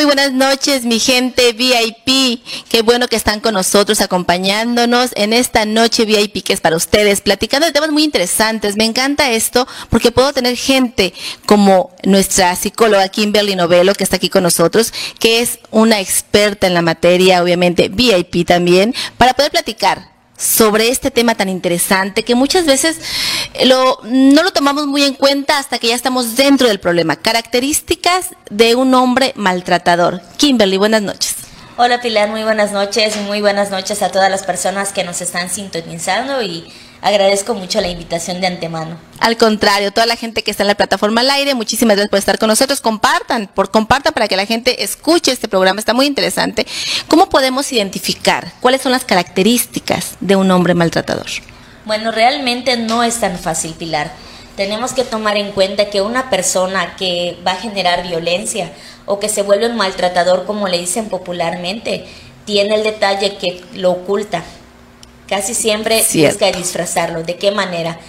Muy buenas noches, mi gente VIP. Qué bueno que están con nosotros acompañándonos en esta noche VIP que es para ustedes, platicando de temas muy interesantes. Me encanta esto porque puedo tener gente como nuestra psicóloga Kimberly Novelo, que está aquí con nosotros, que es una experta en la materia, obviamente VIP también, para poder platicar sobre este tema tan interesante que muchas veces lo, no lo tomamos muy en cuenta hasta que ya estamos dentro del problema. Características de un hombre maltratador. Kimberly, buenas noches. Hola Pilar, muy buenas noches, muy buenas noches a todas las personas que nos están sintonizando y agradezco mucho la invitación de antemano. Al contrario, toda la gente que está en la plataforma al aire, muchísimas gracias por estar con nosotros. Compartan, por compartan para que la gente escuche este programa, está muy interesante. ¿Cómo podemos identificar cuáles son las características de un hombre maltratador? Bueno, realmente no es tan fácil, Pilar. Tenemos que tomar en cuenta que una persona que va a generar violencia o que se vuelve un maltratador, como le dicen popularmente, tiene el detalle que lo oculta, Casi siempre busca disfrazarlo. ¿De qué manera?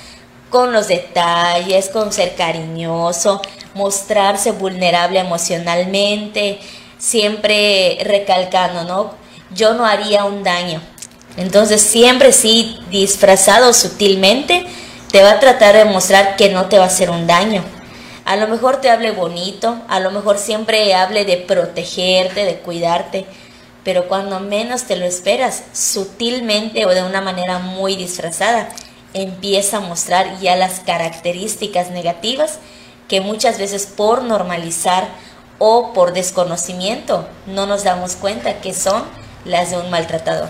Con los detalles, con ser cariñoso, mostrarse vulnerable emocionalmente, siempre recalcando, ¿no? Yo no haría un daño. Entonces siempre sí, disfrazado sutilmente, te va a tratar de mostrar que no te va a hacer un daño. A lo mejor te hable bonito, a lo mejor siempre hable de protegerte, de cuidarte, pero cuando menos te lo esperas, sutilmente o de una manera muy disfrazada, empieza a mostrar ya las características negativas que muchas veces por normalizar o por desconocimiento no nos damos cuenta que son las de un maltratador.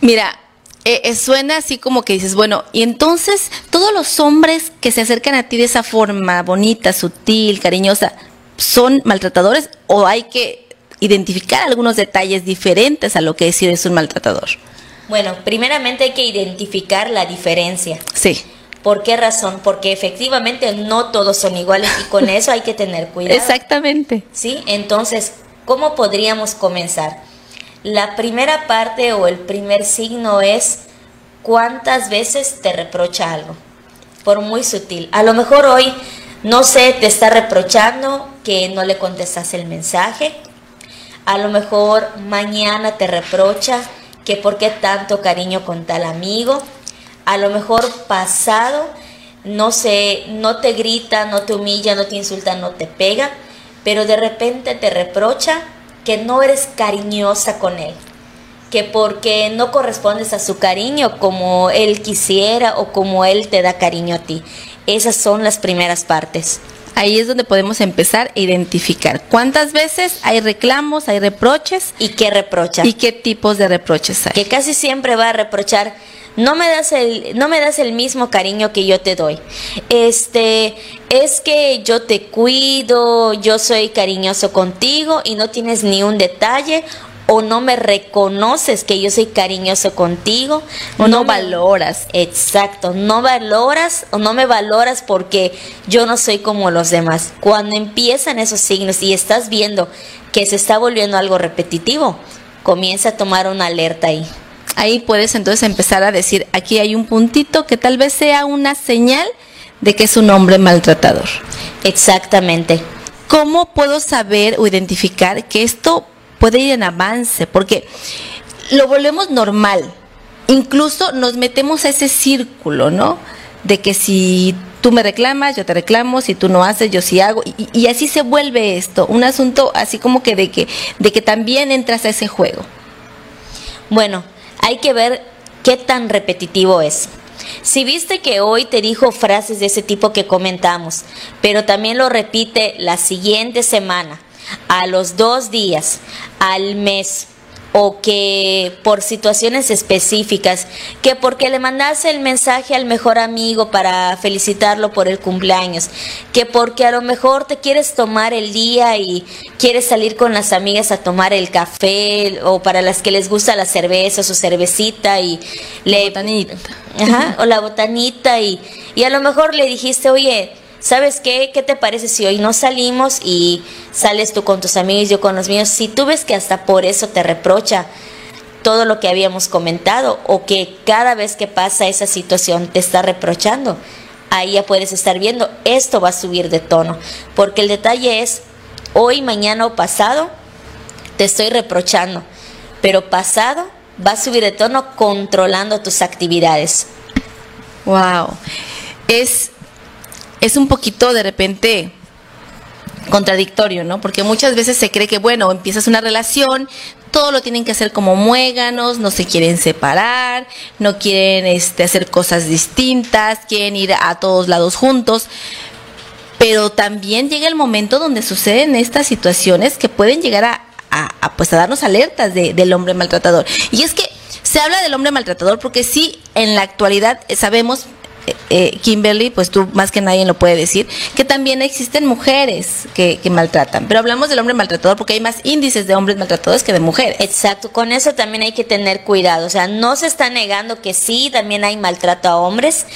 Mira, eh, eh, suena así como que dices, bueno, y entonces todos los hombres que se acercan a ti de esa forma bonita, sutil, cariñosa, ¿son maltratadores o hay que identificar algunos detalles diferentes a lo que decir es un maltratador? Bueno, primeramente hay que identificar la diferencia. Sí. ¿Por qué razón? Porque efectivamente no todos son iguales y con eso hay que tener cuidado. Exactamente. Sí, entonces, ¿cómo podríamos comenzar? La primera parte o el primer signo es cuántas veces te reprocha algo, por muy sutil. A lo mejor hoy, no sé, te está reprochando que no le contestas el mensaje, a lo mejor mañana te reprocha que por qué tanto cariño con tal amigo. A lo mejor pasado no se no te grita, no te humilla, no te insulta, no te pega, pero de repente te reprocha que no eres cariñosa con él, que porque no correspondes a su cariño como él quisiera o como él te da cariño a ti. Esas son las primeras partes ahí es donde podemos empezar a identificar cuántas veces hay reclamos, hay reproches. ¿Y qué reprocha? ¿Y qué tipos de reproches hay? Que casi siempre va a reprochar no me das el no me das el mismo cariño que yo te doy. Este, es que yo te cuido, yo soy cariñoso contigo y no tienes ni un detalle o no me reconoces que yo soy cariñoso contigo, o no, valoras. Exacto, no valoras o no me valoras porque yo no soy como los demás. Cuando empiezan esos signos y estás viendo que se está volviendo algo repetitivo, comienza a tomar una alerta ahí. Ahí puedes entonces empezar a decir, aquí hay un puntito que tal vez sea una señal de que es un hombre maltratador. Exactamente. ¿Cómo puedo saber o identificar que esto puede ir en avance, porque lo volvemos normal. Incluso nos metemos a ese círculo, ¿no? De que si tú me reclamas, yo te reclamo, si tú no haces, yo sí hago, y, así se vuelve esto, un asunto así como que de que, de que también entras a ese juego. Bueno, hay que ver qué tan repetitivo es. Si viste que hoy te dijo frases de ese tipo que comentamos, pero también lo repite la siguiente semana, a los dos días, al mes, o que por situaciones específicas, que porque le mandaste el mensaje al mejor amigo para felicitarlo por el cumpleaños, que porque a lo mejor te quieres tomar el día y quieres salir con las amigas a tomar el café o para las que les gusta la cerveza o su cervecita y le botanita. o la botanita y, y a lo mejor le dijiste, "Oye, ¿sabes qué? ¿Qué te parece si hoy no salimos y sales tú con tus amigos, yo con los míos? Si tú ves que hasta por eso te reprocha todo lo que habíamos comentado o que cada vez que pasa esa situación te está reprochando, ahí ya puedes estar viendo, esto va a subir de tono, porque el detalle es, hoy, mañana o pasado, te estoy reprochando, pero pasado va a subir de tono controlando tus actividades. Wow. Es, es un poquito de repente contradictorio, ¿no? Porque muchas veces se cree que, bueno, empiezas una relación, todo lo tienen que hacer como muéganos, no se quieren separar, no quieren este, hacer cosas distintas, quieren ir a todos lados juntos. Pero también llega el momento donde suceden estas situaciones que pueden llegar a, pues a darnos alertas del hombre maltratador. Y es que se habla del hombre maltratador porque sí, en la actualidad sabemos eh, Kimberly, pues tú más que nadie lo puede decir, que también existen mujeres que, que, maltratan. Pero hablamos del hombre maltratador porque hay más índices de hombres maltratadores que de mujeres. Exacto, con eso también hay que tener cuidado. O sea, no se está negando que sí, también hay maltrato a hombres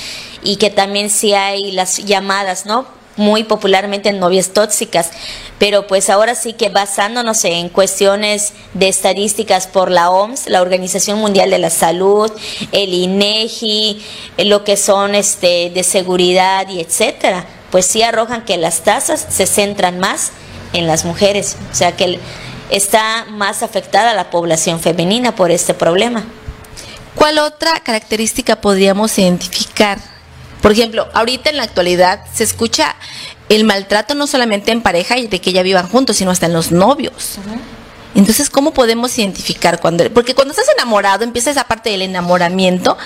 y que también sí hay las llamadas, ¿no? Muy popularmente en novias tóxicas, pero pues ahora sí que basándonos en cuestiones de estadísticas por la OMS, la Organización Mundial de la Salud, el INEGI, lo que son este de seguridad y etcétera, pues sí arrojan que las tasas se centran más en las mujeres, o sea que está más afectada la población femenina por este problema. ¿Cuál otra característica podríamos identificar por ejemplo, ahorita en la actualidad se escucha el maltrato no solamente en pareja y de que ya vivan juntos, sino hasta en los novios. Entonces, ¿cómo podemos identificar cuando? Porque cuando estás enamorado, empieza esa parte del enamoramiento,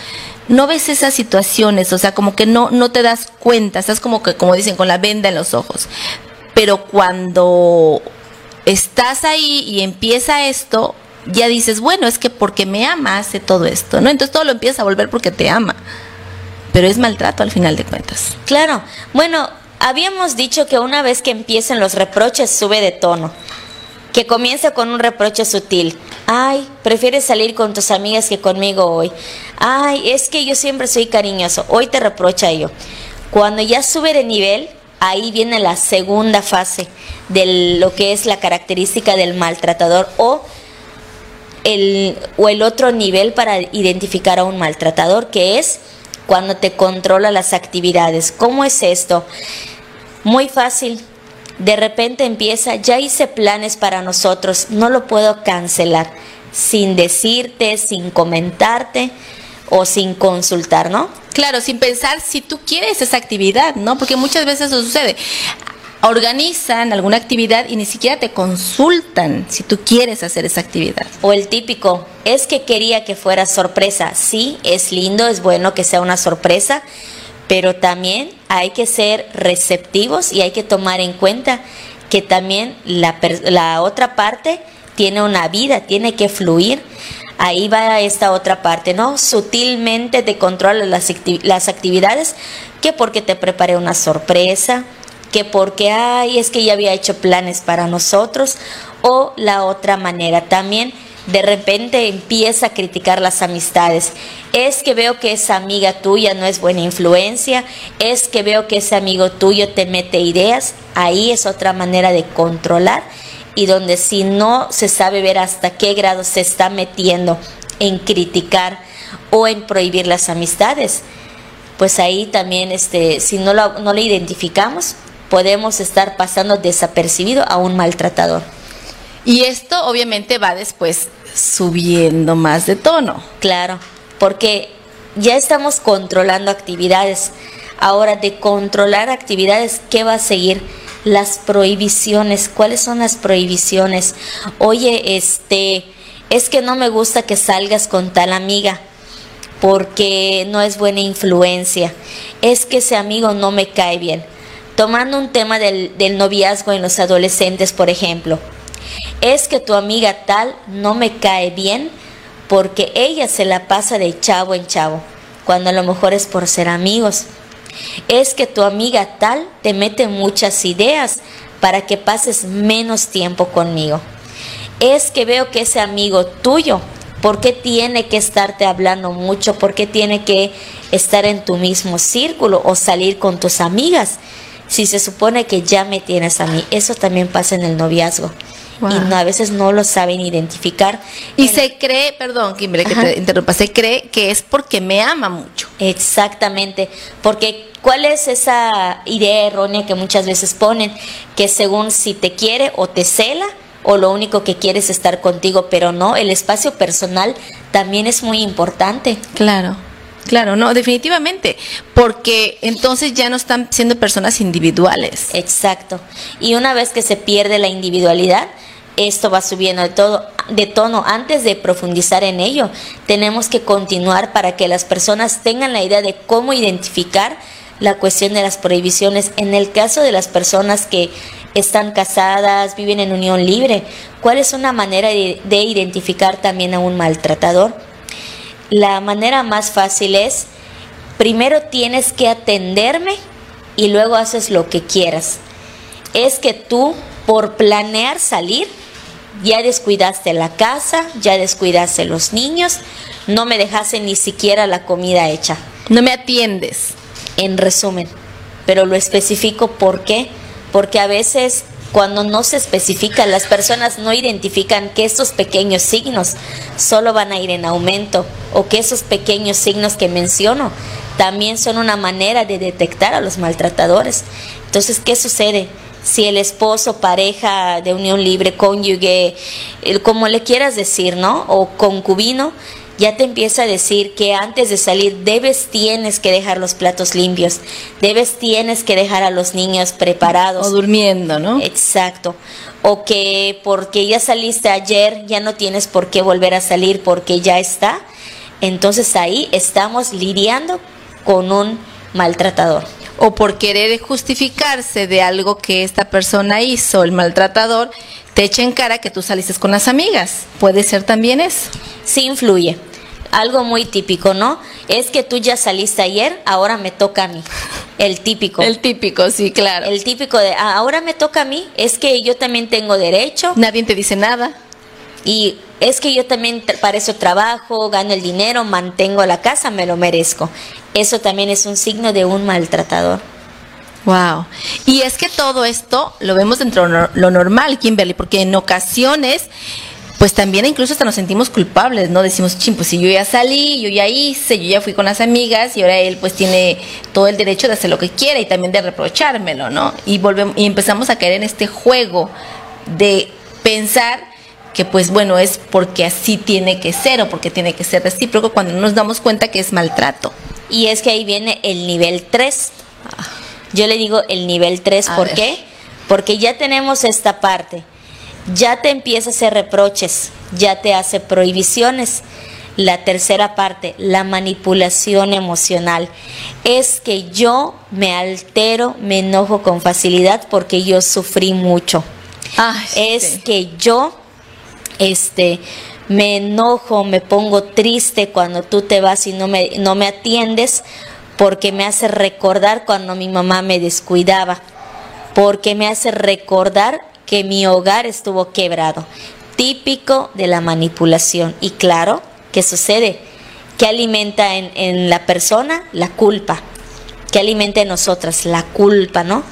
no ves esas situaciones, o sea, como que no, no te das cuenta, estás como que, como dicen, con la venda en los ojos. Pero cuando estás ahí y empieza esto, ya dices, bueno, es que porque me ama hace todo esto, ¿no? Entonces todo lo empiezas a volver porque te ama pero es maltrato al final de cuentas. Claro, bueno, habíamos dicho que una vez que empiecen los reproches sube de tono, que comienza con un reproche sutil. Ay, prefieres salir con tus amigas que conmigo hoy. Ay, es que yo siempre soy cariñoso, hoy te reprocha yo. Cuando ya sube de nivel, ahí viene la segunda fase de lo que es la característica del maltratador o el, o el otro nivel para identificar a un maltratador, que es cuando te controla las actividades. ¿Cómo es esto? Muy fácil. De repente empieza, ya hice planes para nosotros, no lo puedo cancelar sin decirte, sin comentarte o sin consultar, ¿no? Claro, sin pensar si tú quieres esa actividad, ¿no? Porque muchas veces eso sucede organizan alguna actividad y ni siquiera te consultan si tú quieres hacer esa actividad. O el típico, es que quería que fuera sorpresa. Sí, es lindo, es bueno que sea una sorpresa, pero también hay que ser receptivos y hay que tomar en cuenta que también la, la otra parte tiene una vida, tiene que fluir. Ahí va esta otra parte, ¿no? Sutilmente te controla las, las actividades, que porque te preparé una sorpresa, que porque, ay, es que ya había hecho planes para nosotros, o la otra manera también de repente empieza a criticar las amistades. Es que veo que esa amiga tuya no es buena influencia, es que veo que ese amigo tuyo te mete ideas, ahí es otra manera de controlar y donde si no se sabe ver hasta qué grado se está metiendo en criticar o en prohibir las amistades, pues ahí también este si no lo, no lo identificamos, podemos estar pasando desapercibido a un maltratador. Y esto obviamente va después subiendo más de tono. Claro, porque ya estamos controlando actividades. Ahora, de controlar actividades, ¿qué va a seguir? Las prohibiciones. ¿Cuáles son las prohibiciones? Oye, este, es que no me gusta que salgas con tal amiga porque no es buena influencia. Es que ese amigo no me cae bien tomando un tema del, noviazgo en los adolescentes, por ejemplo, es que tu amiga tal no me cae bien porque ella se la pasa de chavo en chavo, cuando a lo mejor es por ser amigos. Es que tu amiga tal te mete muchas ideas para que pases menos tiempo conmigo. Es que veo que ese amigo tuyo, ¿por qué tiene que estarte hablando mucho? ¿Por qué tiene que estar en tu mismo círculo o salir con tus amigas? Si se supone que ya me tienes a mí. Eso también pasa en el noviazgo. Y a veces no lo saben identificar. Y se cree, perdón, Kimberly, que te interrumpa, se cree que es porque me ama mucho. Exactamente, porque ¿cuál es esa idea errónea que muchas veces ponen? Que según si te quiere o te cela o lo único que quiere es estar contigo, pero no, el espacio personal también es muy importante. Claro. Claro, no, definitivamente, porque entonces ya no están siendo personas individuales. Exacto. Y una vez que se pierde la individualidad, esto va subiendo de todo de tono antes de profundizar en ello tenemos que continuar para que las personas tengan la idea de cómo identificar la cuestión de las prohibiciones en el caso de las personas que están casadas viven en unión libre cuál es una manera de, de identificar también a un maltratador la manera más fácil es primero tienes que atenderme y luego haces lo que quieras es que tú por planear salir ya descuidaste la casa, ya descuidaste los niños, no me dejaste ni siquiera la comida hecha. No me atiendes. En resumen, pero lo especifico ¿por qué? Porque a veces cuando no se especifica, las personas no identifican que estos pequeños signos solo van a ir en aumento o que esos pequeños signos que menciono también son una manera de detectar a los maltratadores. Entonces, ¿qué sucede? si el esposo, pareja de unión libre, cónyuge, como le quieras decir, ¿no? O concubino, ya te empieza a decir que antes de salir debes, tienes que dejar los platos limpios, debes, tienes que dejar a los niños preparados. O durmiendo, ¿no? Exacto. O que porque ya saliste ayer, ya no tienes por qué volver a salir porque ya está. Entonces ahí estamos lidiando con un maltratador o por querer justificarse de algo que esta persona hizo, el maltratador, te echa en cara que tú saliste con las amigas. ¿Puede ser también eso? Sí influye. Algo muy típico, ¿no? Es que tú ya saliste ayer, ahora me toca a mí. El típico. El típico, sí, claro. El típico de, ah, ahora me toca a mí, es que yo también tengo derecho. Nadie te dice nada. Y es que yo también para eso trabajo, gano el dinero, mantengo la casa, me lo merezco. Eso también es un signo de un maltratador. Wow. Y es que todo esto lo vemos dentro de lo normal, Kimberly, porque en ocasiones, pues también incluso hasta nos sentimos culpables, ¿no? Decimos, ching, pues si yo ya salí, yo ya hice, yo ya fui con las amigas y ahora él pues tiene todo el derecho de hacer lo que quiera y también de reprochármelo, ¿no? Y volvemos y empezamos a caer en este juego de pensar que pues bueno, es porque así tiene que ser o porque tiene que ser recíproco cuando no nos damos cuenta que es maltrato. Y es que ahí viene el nivel 3. Yo le digo el nivel 3, ¿por qué? Porque ya tenemos esta parte. Ya te empieza a hacer reproches, ya te hace prohibiciones. La tercera parte, la manipulación emocional, es que yo me altero, me enojo con facilidad porque yo sufrí mucho. es que yo este, me enojo, me pongo triste cuando tú te vas y no me, no me atiendes, porque me hace recordar cuando mi mamá me descuidaba, porque me hace recordar que mi hogar estuvo quebrado. Típico de la manipulación. Y claro, ¿qué sucede? ¿Qué alimenta en, en la persona? La culpa. ¿Qué alimenta en nosotras? La culpa, ¿no?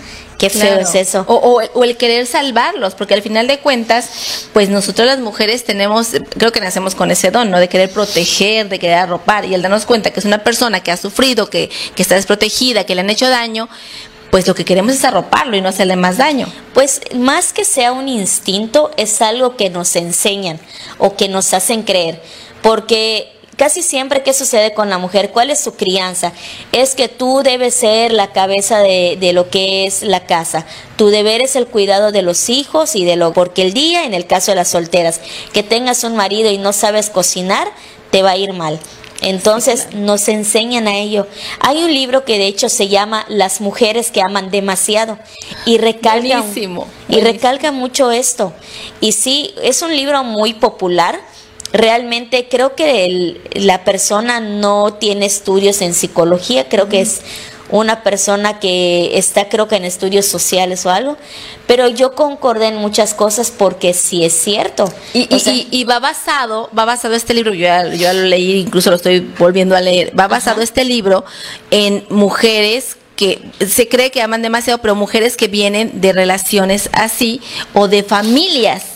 Qué feo es eso. O, o, el querer salvarlos, porque al final de cuentas, pues nosotros las mujeres tenemos, creo que nacemos con ese don, ¿no? De querer proteger, de querer arropar, y al darnos cuenta que es una persona que ha sufrido, que, que está desprotegida, que le han hecho daño, pues lo que queremos es arroparlo y no hacerle más daño. Pues más que sea un instinto, es algo que nos enseñan o que nos hacen creer, porque Casi siempre, ¿qué sucede con la mujer? ¿Cuál es su crianza? Es que tú debes ser la cabeza de, de, lo que es la casa. Tu deber es el cuidado de los hijos y de lo... Porque el día, en el caso de las solteras, que tengas un marido y no sabes cocinar, te va a ir mal. Entonces nos enseñan a ello. Hay un libro que de hecho se llama Las mujeres que aman demasiado y recalca y recalca mucho esto. Y sí, es un libro muy popular realmente creo que la persona no tiene estudios en psicología, creo que es una persona que está creo que en estudios sociales o algo, pero yo concordé en muchas cosas porque sí es cierto. Y, va basado, va basado este libro, yo ya, lo leí, incluso lo estoy volviendo a leer, va basado este libro en mujeres que se cree que aman demasiado, pero mujeres que vienen de relaciones así o de familias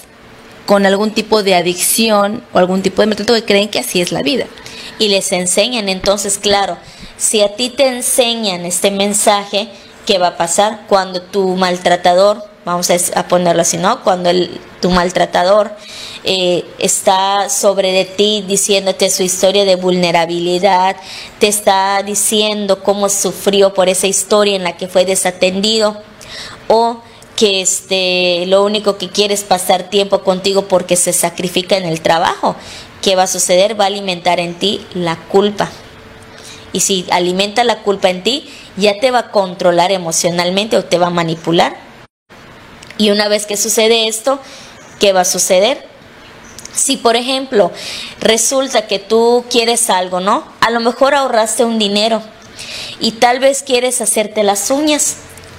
con algún tipo de adicción o algún tipo de maltrato que creen que así es la vida. Y les enseñan, entonces, claro, si a ti te enseñan este mensaje, ¿qué va a pasar cuando tu maltratador vamos a, ponerlo así, ¿no? Cuando el, tu maltratador eh, está sobre de ti diciéndote su historia de vulnerabilidad, te está diciendo cómo sufrió por esa historia en la que fue desatendido o que este, lo único que quiere es pasar tiempo contigo porque se sacrifica en el trabajo. ¿Qué va a suceder? Va a alimentar en ti la culpa. Y si alimenta la culpa en ti, ya te va a controlar emocionalmente o te va a manipular. Y una vez que sucede esto, ¿qué va a suceder? Si, por ejemplo, resulta que tú quieres algo, ¿no? A lo mejor ahorraste un dinero y tal vez quieres hacerte las uñas,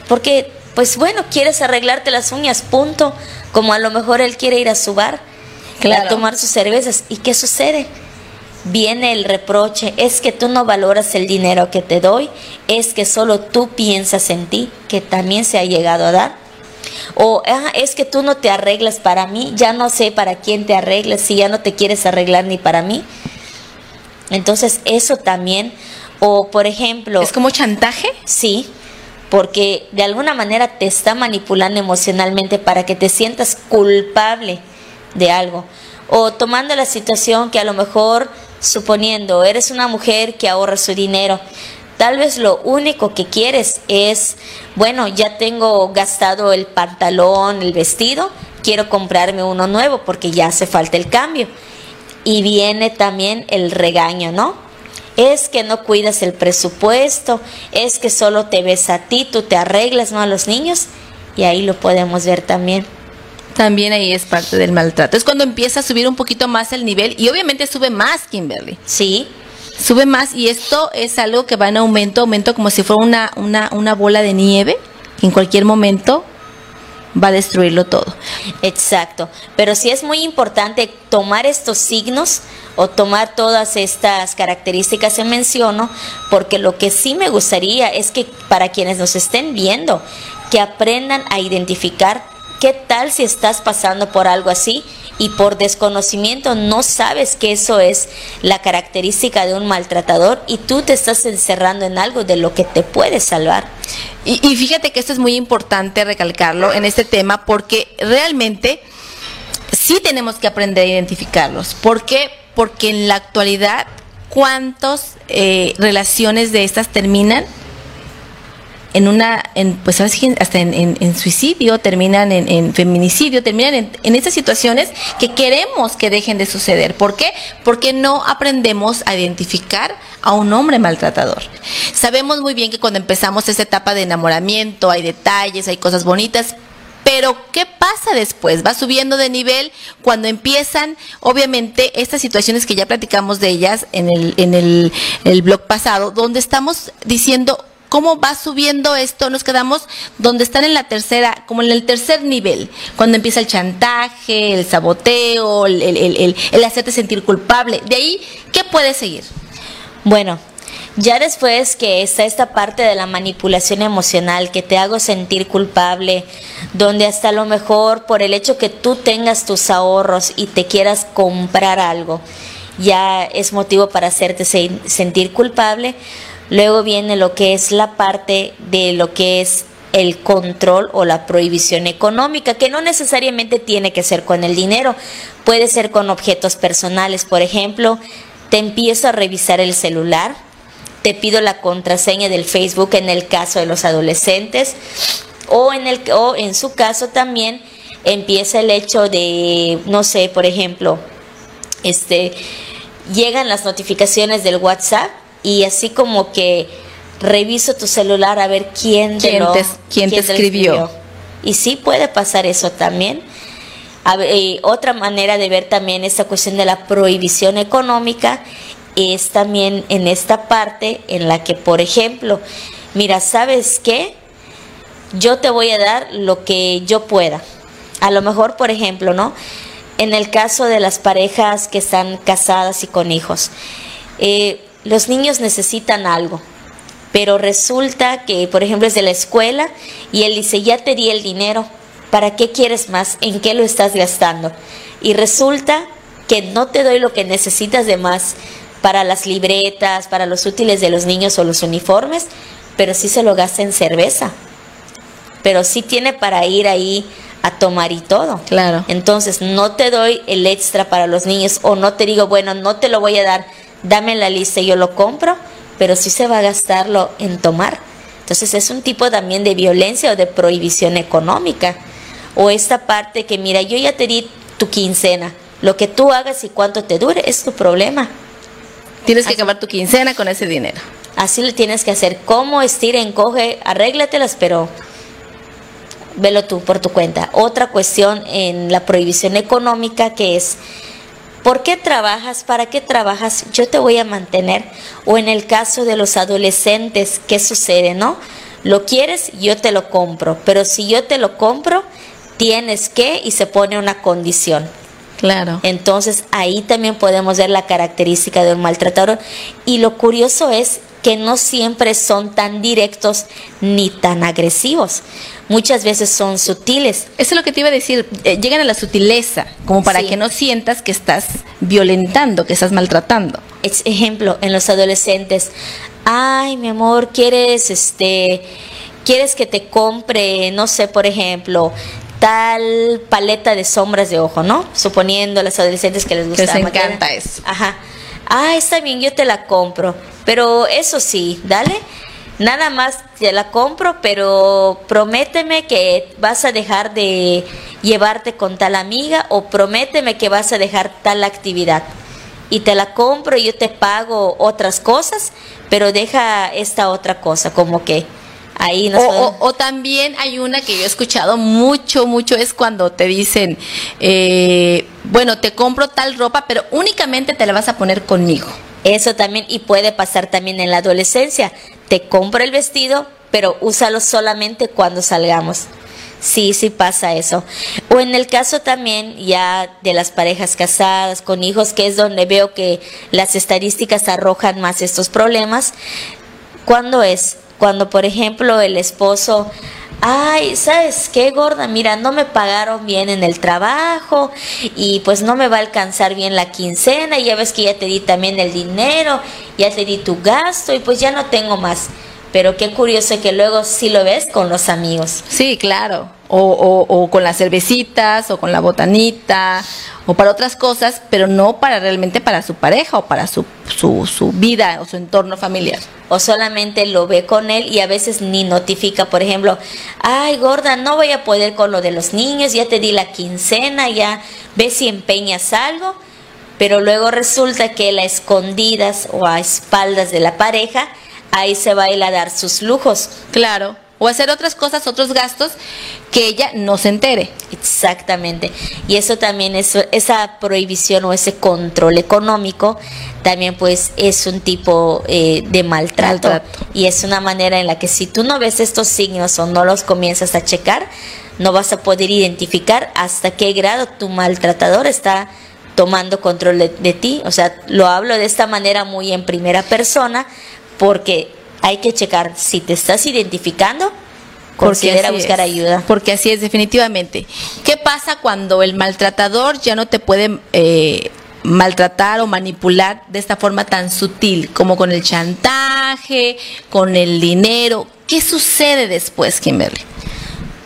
porque, pues bueno, quieres arreglarte las uñas, punto. Como a lo mejor él quiere ir a su bar, a tomar sus cervezas. ¿Y qué sucede? viene el reproche, es que tú no valoras el dinero que te doy, es que solo tú piensas en ti, que también se ha llegado a dar. O ah, es que tú no te arreglas para mí, ya no sé para quién te arreglas, si ya no te quieres arreglar ni para mí. Entonces eso también, o por ejemplo... ¿Es como chantaje? Sí, porque de alguna manera te está manipulando emocionalmente para que te sientas culpable de algo. O tomando la situación que a lo mejor Suponiendo, eres una mujer que ahorra su dinero, tal vez lo único que quieres es, bueno, ya tengo gastado el pantalón, el vestido, quiero comprarme uno nuevo porque ya hace falta el cambio. Y viene también el regaño, ¿no? Es que no cuidas el presupuesto, es que solo te ves a ti, tú te arreglas, ¿no? A los niños. Y ahí lo podemos ver también. También ahí es parte del maltrato. Es cuando empieza a subir un poquito más el nivel y obviamente sube más, Kimberly. Sí. Sube más y esto es algo que va en aumento, aumento como si fuera una, una, una bola de nieve que en cualquier momento va a destruirlo todo. Exacto. Pero sí es muy importante tomar estos signos o tomar todas estas características que menciono, porque lo que sí me gustaría es que para quienes nos estén viendo, que aprendan a identificar ¿Qué tal si estás pasando por algo así y por desconocimiento no sabes que eso es la característica de un maltratador y tú te estás encerrando en algo de lo que te puede salvar? Y, fíjate que esto es muy importante recalcarlo en este tema porque realmente sí tenemos que aprender a identificarlos. ¿Por qué? Porque en la actualidad, ¿cuántas eh, relaciones de estas terminan? en una, en, pues hasta en, suicidio, terminan en, feminicidio, terminan en, esas situaciones que queremos que dejen de suceder. ¿Por qué? Porque no aprendemos a identificar a un hombre maltratador. Sabemos muy bien que cuando empezamos esa etapa de enamoramiento hay detalles, hay cosas bonitas, pero ¿qué pasa después? Va subiendo de nivel cuando empiezan, obviamente, estas situaciones que ya platicamos de ellas en el, en el, el blog pasado, donde estamos diciendo, cómo va subiendo esto, nos quedamos donde están en la tercera, como en el tercer nivel, cuando empieza el chantaje, el saboteo, el, el, el, hacerte sentir culpable. De ahí, ¿qué puede seguir? Bueno, ya después que está esta parte de la manipulación emocional, que te hago sentir culpable, donde hasta lo mejor por el hecho que tú tengas tus ahorros y te quieras comprar algo, ya es motivo para hacerte sentir culpable, Luego viene lo que es la parte de lo que es el control o la prohibición económica, que no necesariamente tiene que ser con el dinero, puede ser con objetos personales. Por ejemplo, te empiezo a revisar el celular, te pido la contraseña del Facebook en el caso de los adolescentes, o en, el, o en su caso también empieza el hecho de, no sé, por ejemplo, este, llegan las notificaciones del WhatsApp y así como que reviso tu celular a ver quién, te, quién te escribió. Y sí puede pasar eso también. otra manera de ver también esta cuestión de la prohibición económica es también en esta parte en la que, por ejemplo, mira, ¿sabes qué? Yo te voy a dar lo que yo pueda. A lo mejor, por ejemplo, ¿no? En el caso de las parejas que están casadas y con hijos, eh, los niños necesitan algo, pero resulta que, por ejemplo, es de la escuela y él dice, ya te di el dinero, ¿para qué quieres más? ¿En qué lo estás gastando? Y resulta que no te doy lo que necesitas de más para las libretas, para los útiles de los niños o los uniformes, pero sí se lo gasta en cerveza. pero sí tiene para ir ahí a tomar y todo. Claro. Entonces, no te doy el extra para los niños o no te digo, bueno, no te lo voy a dar, dame la lista y yo lo compro, pero sí se va a gastarlo en tomar. Entonces, es un tipo también de violencia o de prohibición económica. O esta parte que, mira, yo ya te di tu quincena, lo que tú hagas y cuánto te dure es tu problema. Tienes que acabar tu quincena con ese dinero. Así lo tienes que hacer. Como estira, encoge, arréglatelas, pero velo tú por tu cuenta. Otra cuestión en la prohibición económica que es, ¿por qué trabajas? ¿Para qué trabajas? Yo te voy a mantener. O en el caso de los adolescentes, ¿qué sucede? ¿No? Lo quieres, yo te lo compro. Pero si yo te lo compro, tienes que y se pone una condición. Claro. Entonces ahí también podemos ver la característica de un maltratador. Y lo curioso es que no siempre son tan directos ni tan agresivos. Muchas veces son sutiles. Eso es lo que te iba a decir, eh, llegan a la sutileza, como para que no sientas que estás violentando, que estás maltratando. Es ejemplo, en los adolescentes, ay, mi amor, quieres este quieres que te compre, no sé, por ejemplo, tal paleta de sombras de ojo, ¿no? Suponiendo a los adolescentes que les gusta. Les encanta eso. Ajá. Ah, está bien, yo te la compro. Pero eso sí, dale. Nada más te la compro, pero prométeme que vas a dejar de llevarte con tal amiga o prométeme que vas a dejar tal actividad. Y te la compro y yo te pago otras cosas, pero deja esta otra cosa, como que ahí no o, o, también hay una que yo he escuchado mucho, mucho, es cuando te dicen, eh, bueno, te compro tal ropa, pero únicamente te la vas a poner conmigo. Eso también, y puede pasar también en la adolescencia. Te compro el vestido, pero úsalo solamente cuando salgamos. Sí, sí pasa eso. O en el caso también ya de las parejas casadas con hijos, que es donde veo que las estadísticas arrojan más estos problemas. ¿Cuándo es? Cuando, por ejemplo, el esposo ay, ¿sabes qué, gorda? Mira, no me pagaron bien en el trabajo y pues no me va a alcanzar bien la quincena y ya ves que ya te di también el dinero, ya te di tu gasto y pues ya no tengo más. Pero qué curioso que luego sí lo ves con los amigos. Sí, claro. O, o, con las cervecitas, o con la botanita, o para otras cosas, pero no para realmente para su pareja o para su, su, su vida o su entorno familiar. O solamente lo ve con él y a veces ni notifica, por ejemplo, ay gorda, no voy a poder con lo de los niños, ya te di la quincena, ya ves si empeñas algo, pero luego resulta que a escondidas o a espaldas de la pareja, ahí se va a ir a dar sus lujos. Claro. O hacer otras cosas, otros gastos que ella no se entere. Exactamente. Y eso también, es, esa prohibición o ese control económico también pues es un tipo eh, de maltrato. maltrato. Y es una manera en la que si tú no ves estos signos o no los comienzas a checar, no vas a poder identificar hasta qué grado tu maltratador está tomando control de, de ti. O sea, lo hablo de esta manera muy en primera persona porque hay que checar si te estás identificando, considera buscar ayuda. Porque así es, definitivamente. ¿Qué pasa cuando el maltratador ya no te puede eh, maltratar o manipular de esta forma tan sutil, como con el chantaje, con el dinero? ¿Qué sucede después, Kimberly?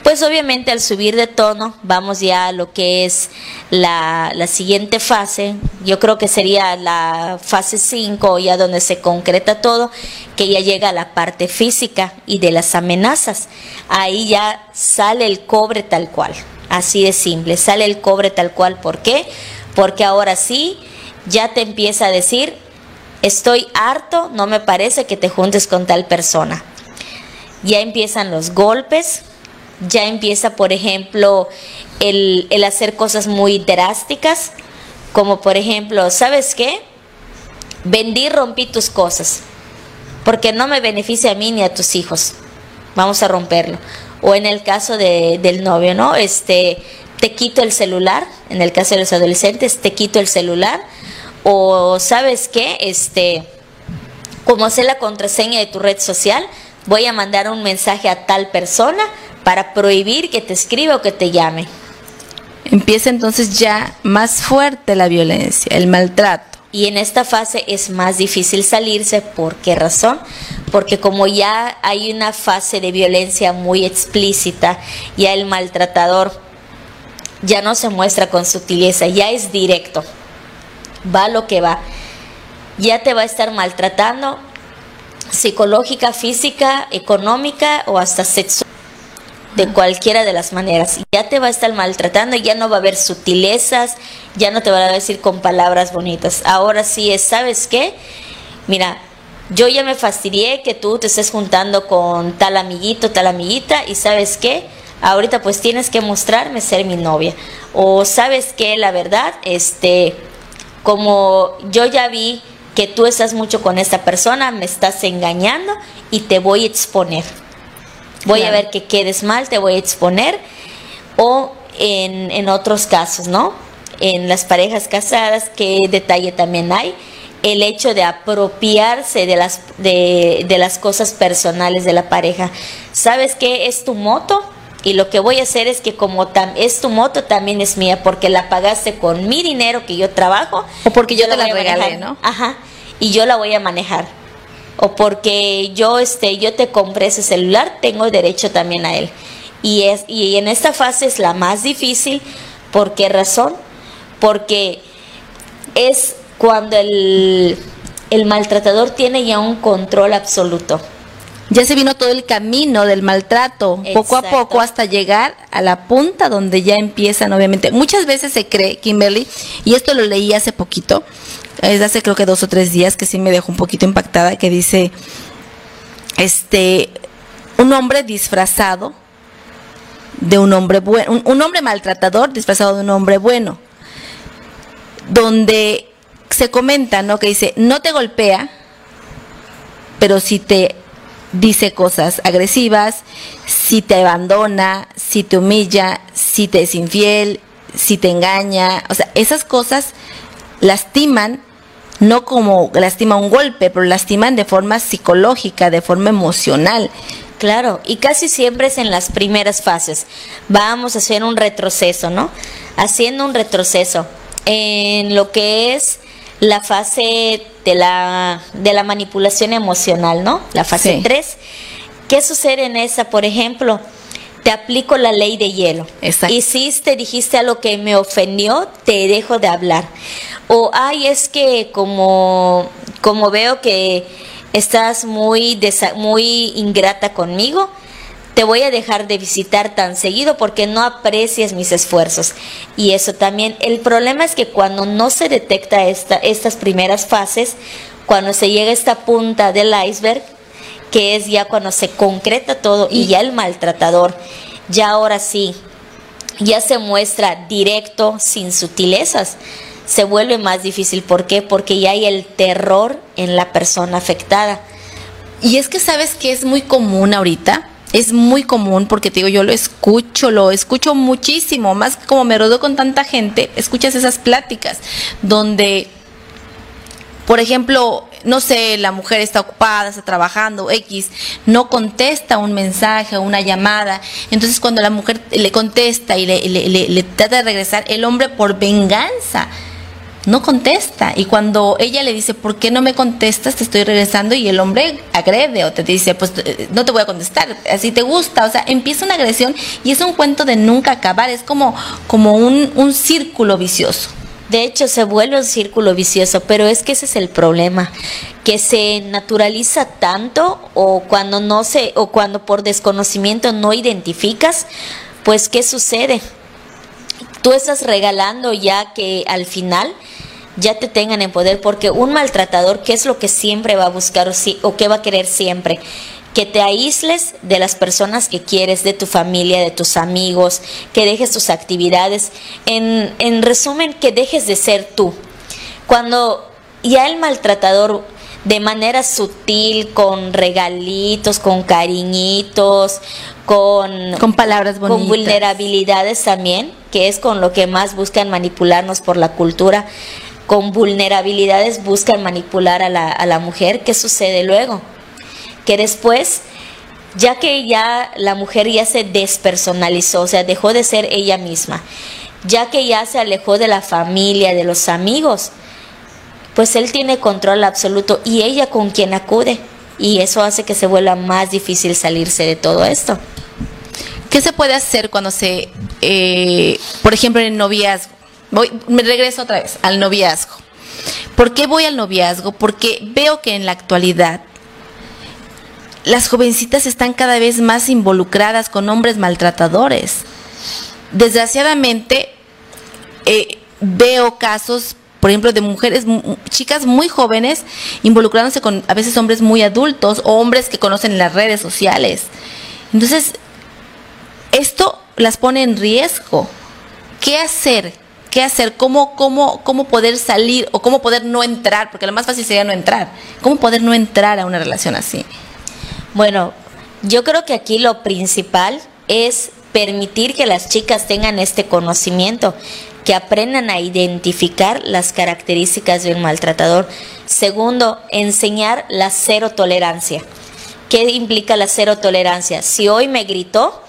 Pues obviamente al subir de tono vamos ya a lo que es la, la siguiente fase, yo creo que sería la fase 5, ya donde se concreta todo, que ya llega a la parte física y de las amenazas. Ahí ya sale el cobre tal cual, así de simple, sale el cobre tal cual. ¿Por qué? Porque ahora sí, ya te empieza a decir, estoy harto, no me parece que te juntes con tal persona. Ya empiezan los golpes, ya empieza, por ejemplo, el, el hacer cosas muy drásticas, como por ejemplo, ¿sabes qué? Vendí, rompí tus cosas, porque no me beneficia a mí ni a tus hijos. Vamos a romperlo. O en el caso de, del novio, ¿no? Este, te quito el celular, en el caso de los adolescentes, te quito el celular. O sabes qué, este, como sé la contraseña de tu red social, voy a mandar un mensaje a tal persona para prohibir que te escriba o que te llame. Empieza entonces ya más fuerte la violencia, el maltrato. Y en esta fase es más difícil salirse. ¿Por qué razón? porque como ya hay una fase de violencia muy explícita, ya el maltratador ya no se muestra con sutileza, ya es directo, va lo que va, ya te va a estar maltratando psicológica, física, económica o hasta sexual de cualquiera de las maneras. Ya te va a estar maltratando, ya no va a haber sutilezas, ya no te va a decir con palabras bonitas. Ahora sí es, ¿sabes qué? Mira, yo ya me fastidié que tú te estés juntando con tal amiguito, tal amiguita, y ¿sabes qué? Ahorita pues tienes que mostrarme ser mi novia. O sabes qué, la verdad, este, como yo ya vi que tú estás mucho con esta persona, me estás engañando y te voy a exponer voy a ver que quedes mal, te voy a exponer. O en, en otros casos, ¿no? En las parejas casadas, ¿qué detalle también hay? el hecho de apropiarse de las, de, de, las cosas personales de la pareja. ¿Sabes qué? Es tu moto y lo que voy a hacer es que como tam, es tu moto, también es mía porque la pagaste con mi dinero que yo trabajo. O porque yo, te la regalé, ¿no? Ajá. Y yo la voy a manejar o porque yo este yo te compré ese celular, tengo derecho también a él. Y es y en esta fase es la más difícil, ¿por qué razón? Porque es cuando el, el maltratador tiene ya un control absoluto. Ya se vino todo el camino del maltrato, poco a poco hasta llegar a la punta donde ya empiezan, obviamente. Muchas veces se cree, Kimberly, y esto lo leí hace poquito, es hace creo que dos o tres días que sí me dejó un poquito impactada, que dice, este, un hombre disfrazado de un hombre bueno, un, hombre maltratador disfrazado de un hombre bueno, donde se comenta, ¿no? Que dice, no te golpea, pero si te dice cosas agresivas, si te abandona, si te humilla, si te es infiel, si te engaña, o sea, esas cosas lastiman no como lastima un golpe, pero lastiman de forma psicológica, de forma emocional. Claro, y casi siempre es en las primeras fases. Vamos a hacer un retroceso, ¿no? Haciendo un retroceso en lo que es la fase de la, de la manipulación emocional, ¿no? La fase 3. ¿Qué sucede en esa, por ejemplo? Te aplico la ley de hielo. Exacto. Hiciste, dijiste algo que me ofendió, te dejo de hablar o ay es que como como veo que estás muy muy ingrata conmigo te voy a dejar de visitar tan seguido porque no aprecias mis esfuerzos. Y eso también, el problema es que cuando no se detecta esta, estas primeras fases, cuando se llega a esta punta del iceberg, que es ya cuando se concreta todo y ya el maltratador, ya ahora sí, ya se muestra directo, sin sutilezas se vuelve más difícil. ¿Por qué? Porque ya hay el terror en la persona afectada. Y es que sabes que es muy común ahorita, es muy común porque te digo, yo lo escucho, lo escucho muchísimo, más como me rodeo con tanta gente, escuchas esas pláticas donde, por ejemplo, no sé, la mujer está ocupada, está trabajando, X, no contesta un mensaje o una llamada. Entonces cuando la mujer le contesta y le, le trata de regresar, el hombre por venganza no contesta. Y cuando ella le dice, ¿por qué no me contestas? Te estoy regresando y el hombre agrede o te dice, pues eh, no te voy a contestar, así te gusta. O sea, empieza una agresión y es un cuento de nunca acabar, es como, como un, un círculo vicioso. De hecho, se vuelve un círculo vicioso, pero es que ese es el problema, que se naturaliza tanto o cuando no se o cuando por desconocimiento no identificas, pues qué sucede? Tú estás regalando ya que al final ya te tengan en poder, porque un maltratador, ¿qué es lo que siempre va a buscar o, si, o qué va a querer siempre? Que te aísles de las personas que quieres, de tu familia, de tus amigos, que dejes tus actividades. En, en resumen, que dejes de ser tú. Cuando ya el maltratador de manera sutil, con regalitos, con cariñitos, con, con palabras bonitas. Con vulnerabilidades también, que es con lo que más buscan manipularnos por la cultura con vulnerabilidades buscan manipular a la, a la mujer, ¿qué sucede luego? Que después, ya que ya la mujer ya se despersonalizó, o sea, dejó de ser ella misma, ya que ya se alejó de la familia, de los amigos, pues él tiene control absoluto y ella con quien acude, y eso hace que se vuelva más difícil salirse de todo esto. ¿Qué se puede hacer cuando se, eh, por ejemplo, en el noviazgo? Voy, me regreso otra vez al noviazgo. ¿Por qué voy al noviazgo? Porque veo que en la actualidad las jovencitas están cada vez más involucradas con hombres maltratadores. Desgraciadamente, eh, veo casos, por ejemplo, de mujeres, chicas muy jóvenes, involucrándose con a veces hombres muy adultos o hombres que conocen en las redes sociales. Entonces, esto las pone en riesgo. ¿Qué hacer? ¿Qué hacer? ¿Cómo, cómo, ¿Cómo poder salir o cómo poder no entrar? Porque lo más fácil sería no entrar. ¿Cómo poder no entrar a una relación así? Bueno, yo creo que aquí lo principal es permitir que las chicas tengan este conocimiento, que aprendan a identificar las características de un maltratador. Segundo, enseñar la cero tolerancia. ¿Qué implica la cero tolerancia? Si hoy me gritó,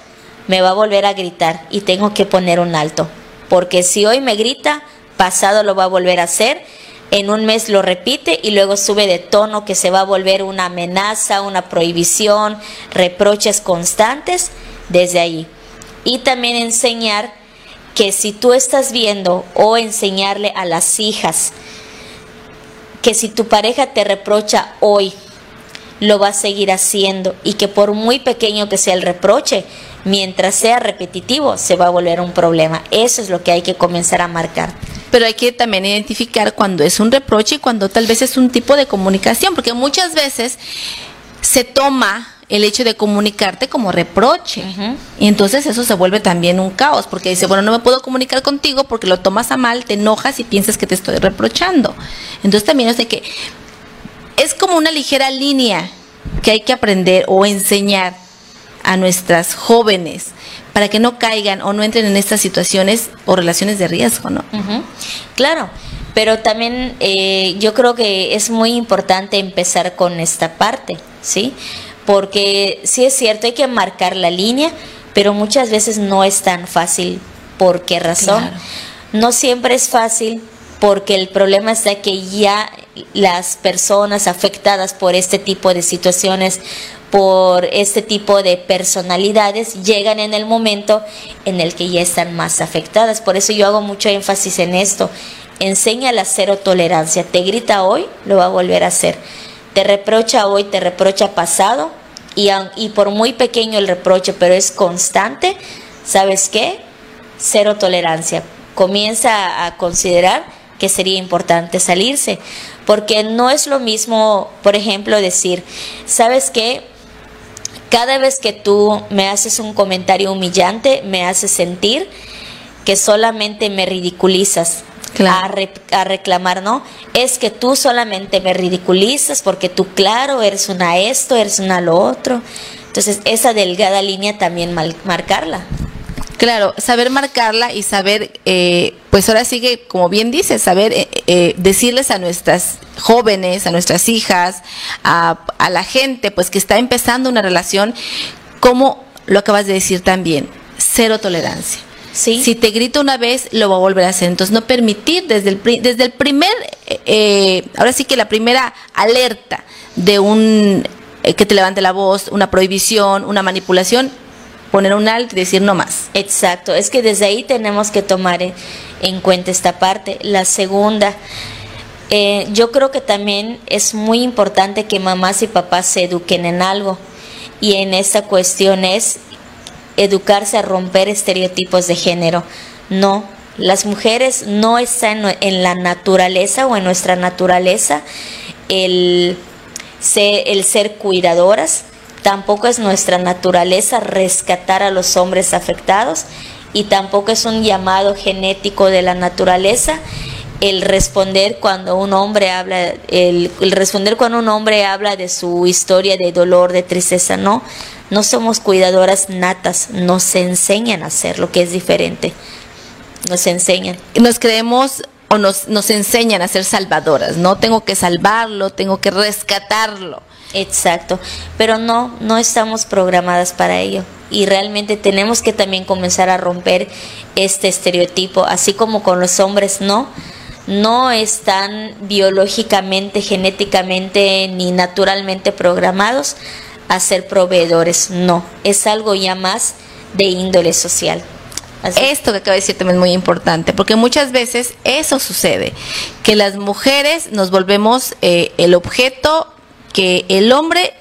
me va a volver a gritar y tengo que poner un alto. Porque si hoy me grita, pasado lo va a volver a hacer en un mes lo repite y luego sube de tono que se va a volver una amenaza, una prohibición, reproches constantes desde ahí. Y también enseñar que si tú estás viendo o enseñarle a las hijas que si tu pareja te reprocha hoy, lo va a seguir haciendo y que por muy pequeño que sea el reproche, mientras sea repetitivo, se va a volver un problema. Eso es lo que hay que comenzar a marcar. Pero hay que también identificar cuando es un reproche y cuando tal vez es un tipo de comunicación, porque muchas veces se toma el hecho de comunicarte como reproche. Y entonces eso se vuelve también un caos, porque dice, bueno, no me puedo comunicar contigo porque lo tomas a mal, te enojas y piensas que te estoy reprochando. Entonces también es de que es como una ligera línea que hay que aprender o enseñar a nuestras jóvenes para que no caigan o no entren en estas situaciones o relaciones de riesgo, ¿no? Claro, pero también eh, yo creo que es muy importante empezar con esta parte, ¿sí? porque sí es cierto, hay que marcar la línea, pero muchas veces no es tan fácil. ¿Por qué razón? No siempre es fácil porque el problema está que ya las personas afectadas por este tipo de situaciones, por este tipo de personalidades, llegan en el momento en el que ya están más afectadas. Por eso yo hago mucho énfasis en esto. Enseña la cero tolerancia. Te grita hoy, lo va a volver a hacer. Te reprocha hoy, te reprocha pasado, y, por muy pequeño el reproche, pero es constante, ¿sabes qué? Cero tolerancia. Comienza a considerar que sería importante salirse, porque no es lo mismo, por ejemplo, decir, ¿sabes qué? Cada vez que tú me haces un comentario humillante, me haces sentir que solamente me ridiculizas, a, reclamar, ¿no? Es que tú solamente me ridiculizas porque tú, claro, eres una esto, eres una lo otro. Entonces, esa delgada línea también marcarla. Claro, saber marcarla y saber, eh, pues ahora sigue, como bien dices, saber eh, eh, decirles a nuestras jóvenes, a nuestras hijas, a, a la gente, pues que está empezando una relación, como lo acabas de decir también, cero tolerancia si te grito una vez, lo va a volver a hacer. Entonces, no permitir desde el, desde el primer, eh, eh, ahora sí que la primera alerta de un eh, que te levante la voz, una prohibición, una manipulación, poner un alto y decir no más. Exacto, es que desde ahí tenemos que tomar en, cuenta esta parte. La segunda, yo creo que también es muy importante que mamás y papás se eduquen en algo. Y en esta cuestión es educarse a romper estereotipos de género. No, las mujeres no están en la naturaleza o en nuestra naturaleza el ser, el ser cuidadoras, tampoco es nuestra naturaleza rescatar a los hombres afectados y tampoco es un llamado genético de la naturaleza el responder cuando un hombre habla, el, responder cuando un hombre habla de su historia de dolor, de tristeza, no. No somos cuidadoras natas, nos enseñan a hacer lo que es diferente. Nos enseñan. Nos creemos o nos, nos enseñan a ser salvadoras, ¿no? Tengo que salvarlo, tengo que rescatarlo. Exacto, pero no, no estamos programadas para ello y realmente tenemos que también comenzar a romper este estereotipo, así como con los hombres no, no están biológicamente, genéticamente ni naturalmente programados a ser proveedores. No, es algo ya más de índole social. Esto que acabo de decir también es muy importante, porque muchas veces eso sucede, que las mujeres nos volvemos eh, el objeto que el hombre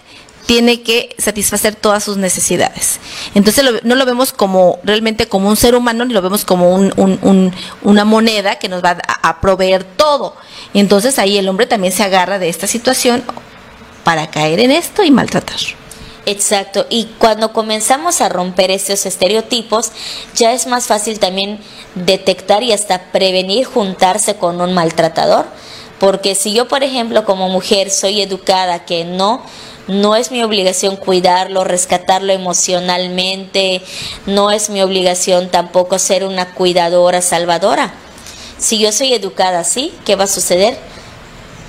tiene que satisfacer todas sus necesidades. Entonces no lo vemos como realmente como un ser humano, ni lo vemos como una moneda que nos va a, a proveer todo. Entonces ahí el hombre también se agarra de esta situación para caer en esto y maltratar. Exacto, y cuando comenzamos a romper esos estereotipos, ya es más fácil también detectar y hasta prevenir juntarse con un maltratador. Porque si yo, por ejemplo, como mujer soy educada que no no es mi obligación cuidarlo, rescatarlo emocionalmente, no es mi obligación tampoco ser una cuidadora salvadora. Si yo soy educada así, ¿qué va a suceder?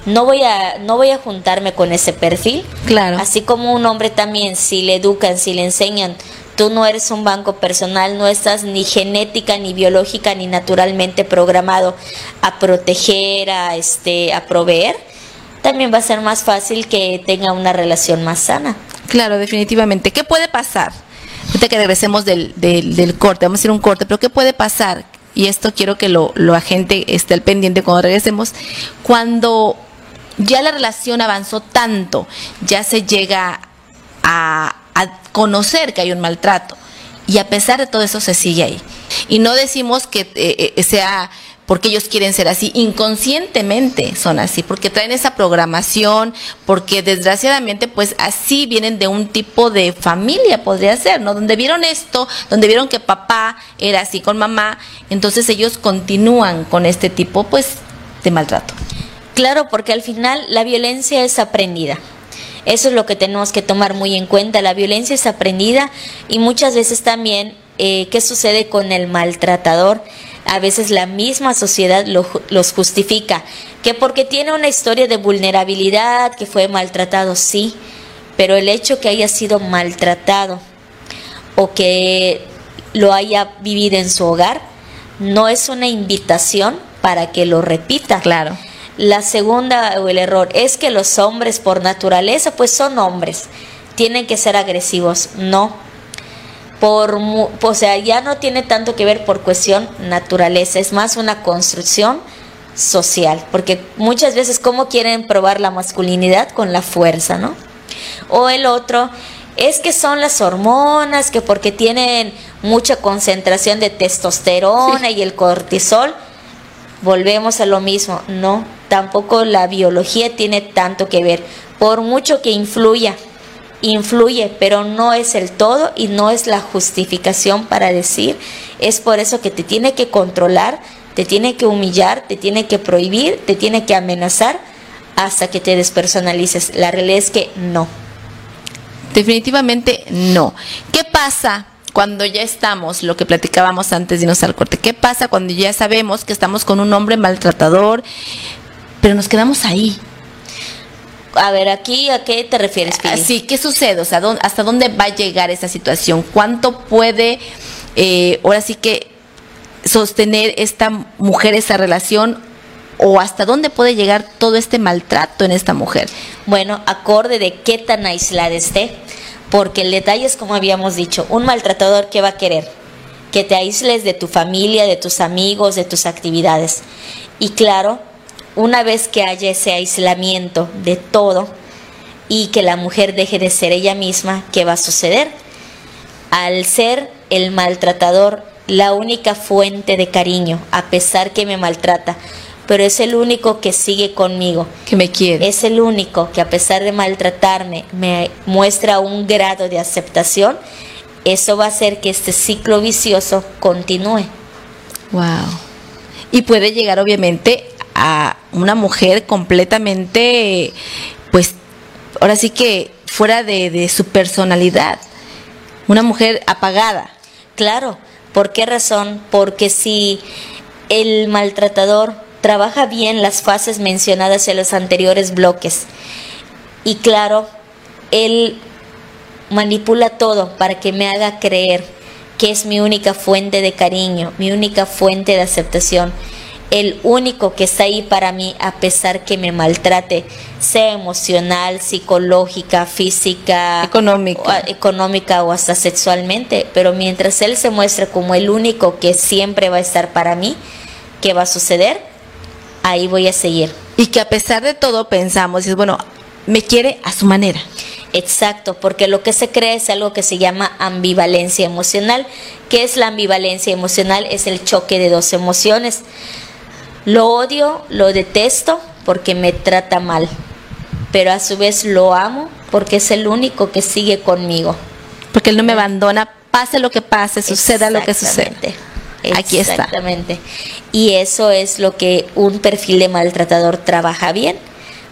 No voy a no voy a juntarme con ese perfil. Claro. Así como un hombre también si le educan, si le enseñan tú no eres un banco personal, no estás ni genética, ni biológica, ni naturalmente programado a proteger, a, este, a proveer también va a ser más fácil que tenga una relación más sana. Claro, definitivamente. ¿Qué puede pasar? Ahorita que regresemos del, del, corte, vamos a hacer un corte, pero ¿qué puede pasar? Y esto quiero que lo, lo agente esté al pendiente cuando regresemos. Cuando ya la relación avanzó tanto, ya se llega a, a conocer que hay un maltrato. Y a pesar de todo eso se sigue ahí. Y no decimos que eh, eh, sea porque ellos quieren ser así, inconscientemente son así, porque traen esa programación, porque desgraciadamente pues así vienen de un tipo de familia, podría ser, ¿no? Donde vieron esto, donde vieron que papá era así con mamá, entonces ellos continúan con este tipo pues de maltrato. Claro, porque al final la violencia es aprendida. Eso es lo que tenemos que tomar muy en cuenta. La violencia es aprendida y muchas veces también, eh, ¿qué sucede con el maltratador? a veces la misma sociedad los justifica, que porque tiene una historia de vulnerabilidad, que fue maltratado, sí, pero el hecho que haya sido maltratado o que lo haya vivido en su hogar no es una invitación para que lo repita. Claro. La segunda o el error es que los hombres por naturaleza pues son hombres, tienen que ser agresivos, no. Por, o sea, ya no tiene tanto que ver por cuestión naturaleza, es más una construcción social, porque muchas veces cómo quieren probar la masculinidad con la fuerza, ¿no? O el otro es que son las hormonas, que porque tienen mucha concentración de testosterona y el cortisol, volvemos a lo mismo, no, tampoco la biología tiene tanto que ver, por mucho que influya influye, pero no es el todo y no es la justificación para decir, es por eso que te tiene que controlar, te tiene que humillar, te tiene que prohibir, te tiene que amenazar hasta que te despersonalices. La realidad es que no. Definitivamente no. ¿Qué pasa cuando ya estamos, lo que platicábamos antes de irnos al corte, qué pasa cuando ya sabemos que estamos con un hombre maltratador, pero nos quedamos ahí? A ver, aquí, ¿a qué te refieres, Sí, ¿qué sucede? O sea, ¿hasta dónde va a llegar esa situación? ¿Cuánto puede, eh, ahora sí que, sostener esta mujer esa relación o hasta dónde puede llegar todo este maltrato en esta mujer? Bueno, acorde de qué tan aislada esté, porque el detalle es como habíamos dicho, un maltratador, ¿qué va a querer? Que te aísles de tu familia, de tus amigos, de tus actividades. Y claro, una vez que haya ese aislamiento de todo y que la mujer deje de ser ella misma, ¿qué va a suceder? Al ser el maltratador la única fuente de cariño, a pesar que me maltrata, pero es el único que sigue conmigo. Que me quiere. Es el único que a pesar de maltratarme me muestra un grado de aceptación. Eso va a hacer que este ciclo vicioso continúe. Wow. Y puede llegar obviamente a una mujer completamente, pues, ahora sí que fuera de, su personalidad, una mujer apagada. Claro, ¿por qué razón? Porque si el maltratador trabaja bien las fases mencionadas en los anteriores bloques, y claro, él manipula todo para que me haga creer que es mi única fuente de cariño, mi única fuente de aceptación el único que está ahí para mí a pesar que me maltrate, sea emocional, psicológica, física, económica, o, económica o hasta sexualmente. Pero mientras él se muestre como el único que siempre va a estar para mí, ¿qué va a suceder? Ahí voy a seguir. Y que a pesar de todo pensamos, es bueno, me quiere a su manera. Exacto, porque lo que se cree es algo que se llama ambivalencia emocional. ¿Qué es la ambivalencia emocional? Es el choque de dos emociones. Lo odio, lo detesto porque me trata mal, pero a su vez lo amo porque es el único que sigue conmigo. Porque él no me abandona, pase lo que pase, suceda lo que suceda. Aquí está. Exactamente. Y eso es lo que un perfil de maltratador trabaja bien,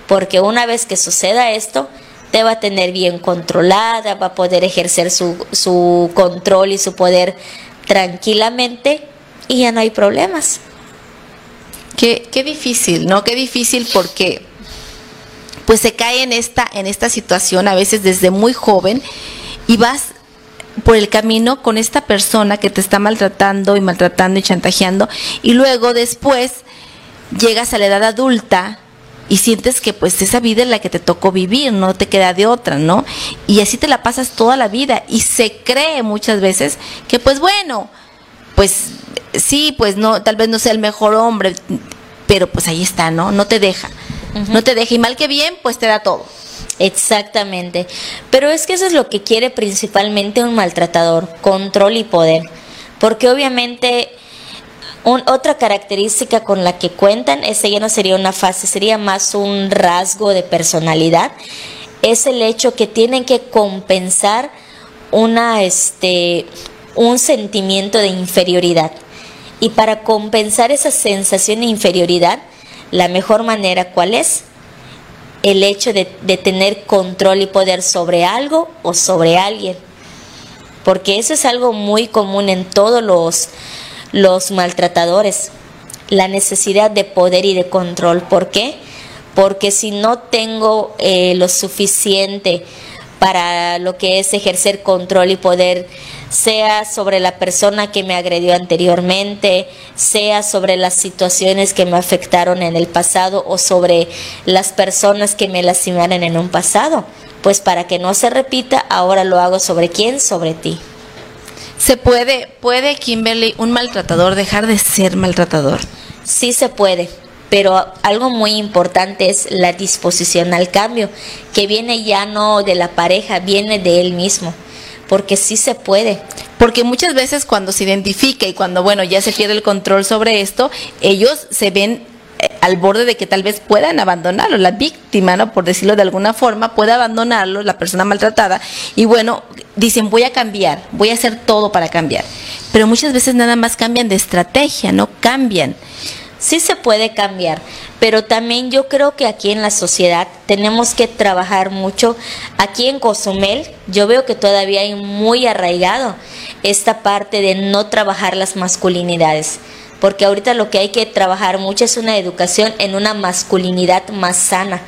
porque una vez que suceda esto, te va a tener bien controlada, va a poder ejercer su, su control y su poder tranquilamente y ya no hay problemas. Qué, qué difícil, ¿no? Qué difícil porque pues se cae en esta, en esta situación a veces desde muy joven y vas por el camino con esta persona que te está maltratando y maltratando y chantajeando y luego después llegas a la edad adulta y sientes que pues esa vida es la que te tocó vivir, no te queda de otra, ¿no? Y así te la pasas toda la vida y se cree muchas veces que pues bueno, pues sí, pues no, tal vez no sea el mejor hombre, pero pues ahí está, ¿no? No te deja, no te deja y mal que bien, pues te da todo. Exactamente. Pero es que eso es lo que quiere principalmente un maltratador, control y poder. Porque obviamente otra característica con la que cuentan, esa ya no sería una fase, sería más un rasgo de personalidad, es el hecho que tienen que compensar una, este, un sentimiento de inferioridad. Y para compensar esa sensación de inferioridad, la mejor manera, ¿cuál es? El hecho de, tener control y poder sobre algo o sobre alguien. Porque eso es algo muy común en todos los los maltratadores, la necesidad de poder y de control. ¿Por qué? Porque si no tengo eh, lo suficiente para lo que es ejercer control y poder, sea sobre la persona que me agredió anteriormente, sea sobre las situaciones que me afectaron en el pasado o sobre las personas que me lastimaron en un pasado. Pues para que no se repita, ahora lo hago sobre quién, sobre ti. ¿Se puede, puede Kimberly, un maltratador dejar de ser maltratador? Sí se puede, pero algo muy importante es la disposición al cambio, que viene ya no de la pareja, viene de él mismo, porque sí se puede. Porque muchas veces cuando se identifica y cuando, bueno, ya se pierde el control sobre esto, ellos se ven eh, al borde de que tal vez puedan abandonarlo, la víctima, ¿no? Por decirlo de alguna forma, puede abandonarlo, la persona maltratada, y bueno, dicen voy a cambiar, voy a hacer todo para cambiar. Pero muchas veces nada más cambian de estrategia, no cambian. Sí se puede cambiar, pero también yo creo que aquí en la sociedad tenemos que trabajar mucho. Aquí en Cozumel yo veo que todavía hay muy arraigado esta parte de no trabajar las masculinidades porque ahorita lo que hay que trabajar mucho es una educación en una masculinidad más sana.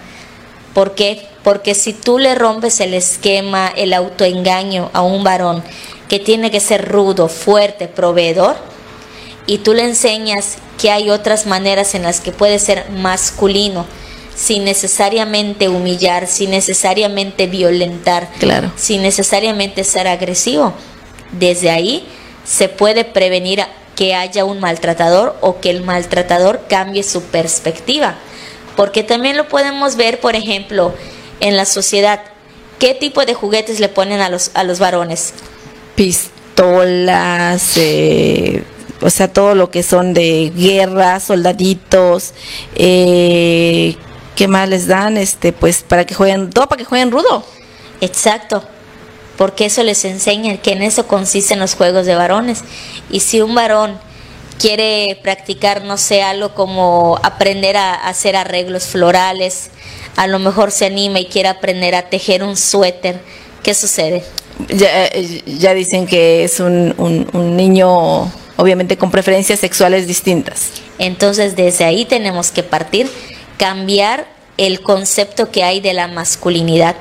¿Por qué? Porque si tú le rompes el esquema, el autoengaño a un varón que tiene que ser rudo, fuerte, proveedor, y tú le enseñas que hay otras maneras en las que puede ser masculino, sin necesariamente humillar, sin necesariamente violentar, claro. sin necesariamente ser agresivo, desde ahí se puede prevenir que haya un maltratador o que el maltratador cambie su perspectiva. Porque también lo podemos ver, por ejemplo, en la sociedad. ¿Qué tipo de juguetes le ponen a los, a los varones? Pistolas, eh, o sea, todo lo que son de guerra, soldaditos, eh, ¿qué más les dan? Este, pues para que jueguen, todo para que jueguen rudo. Exacto porque eso les enseña que en eso consisten los juegos de varones. Y si un varón quiere practicar, no sé, algo como aprender a hacer arreglos florales, a lo mejor se anima y quiere aprender a tejer un suéter, ¿qué sucede? Ya, eh, ya dicen que es un, un niño obviamente con preferencias sexuales distintas. Entonces desde ahí tenemos que partir, cambiar el concepto que hay de la masculinidad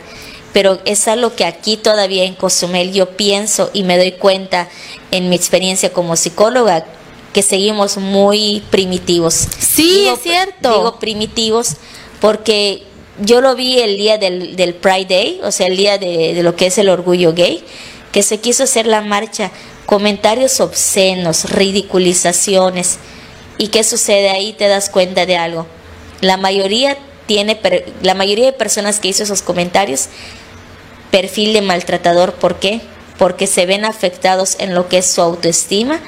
pero es algo que aquí todavía en Cozumel yo pienso y me doy cuenta en mi experiencia como psicóloga que seguimos muy primitivos. Sí, es cierto. Digo primitivos porque yo lo vi el día del, del Pride Day, o sea, el día de, de lo que es el orgullo gay, que se quiso hacer la marcha, comentarios obscenos, ridiculizaciones. ¿Y qué sucede ahí? Te das cuenta de algo. La mayoría tiene la mayoría de personas que hizo esos comentarios perfil de maltratador, ¿por qué? Porque se ven afectados en lo que es su autoestima,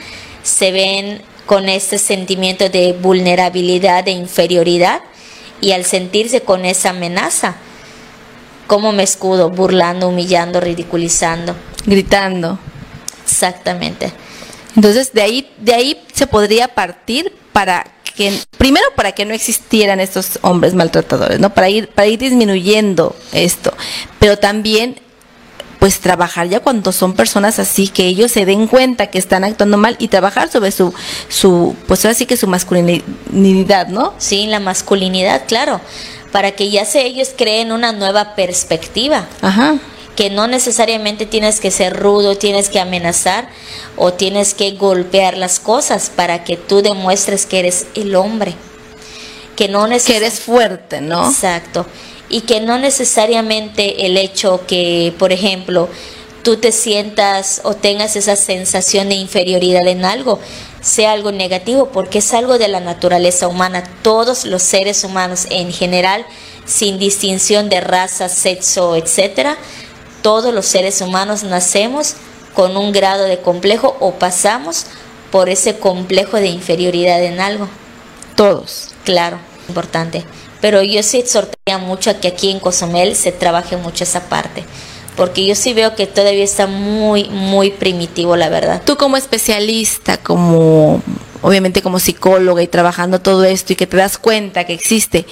se ven con este sentimiento de vulnerabilidad, de inferioridad y al sentirse con esa amenaza, ¿cómo me escudo? Burlando, humillando, ridiculizando. Gritando. Exactamente. Entonces, de ahí, de ahí se podría partir para que, primero para que no existieran estos hombres maltratadores, ¿no? Para ir, para ir disminuyendo esto. Pero también pues trabajar ya cuando son personas así, que ellos se den cuenta que están actuando mal y trabajar sobre su, su pues así que su masculinidad, ¿no? Sí, la masculinidad, claro, para que ya se ellos creen una nueva perspectiva. Ajá. Que no necesariamente tienes que ser rudo, tienes que amenazar o tienes que golpear las cosas para que tú demuestres que eres el hombre. Que no que eres fuerte, ¿no? Exacto y que no necesariamente el hecho que, por ejemplo, tú te sientas o tengas esa sensación de inferioridad en algo, sea algo negativo, porque es algo de la naturaleza humana. Todos los seres humanos en general, sin distinción de raza, sexo, etcétera, todos los seres humanos nacemos con un grado de complejo o pasamos por ese complejo de inferioridad en algo. Todos. Claro, importante pero yo sí exhortaría mucho a que aquí en Cozumel se trabaje mucho esa parte porque yo sí veo que todavía está muy, muy primitivo, la verdad. Tú como especialista, como obviamente como psicóloga y trabajando todo esto y que te das cuenta que existe,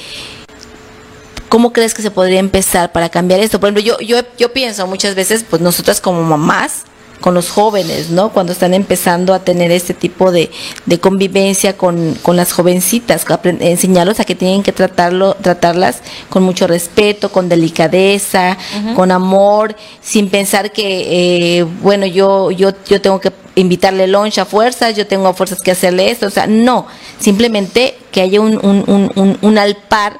¿cómo crees que se podría empezar para cambiar esto? Por ejemplo, yo, yo, yo pienso muchas veces, pues nosotras como mamás, con los jóvenes, ¿no? Cuando están empezando a tener este tipo de, de convivencia con, con, las jovencitas, enseñarlos a que tienen que tratarlo, tratarlas con mucho respeto, con delicadeza, con amor, sin pensar que, eh, bueno, yo, yo, yo tengo que invitarle lunch a fuerzas, yo tengo a fuerzas que hacerle esto, o sea, no, simplemente que haya un, un, un, un alpar